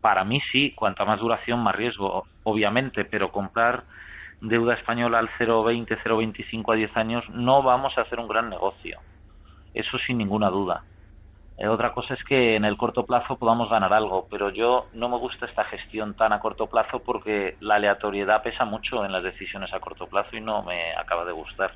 para mí sí, cuanta más duración, más riesgo, obviamente, pero comprar deuda española al 0,20, 0,25 a 10 años no vamos a hacer un gran negocio. Eso sin ninguna duda. Eh, otra cosa es que en el corto plazo podamos ganar algo, pero yo no me gusta esta gestión tan a corto plazo porque la aleatoriedad pesa mucho en las decisiones a corto plazo y no me acaba de gustar.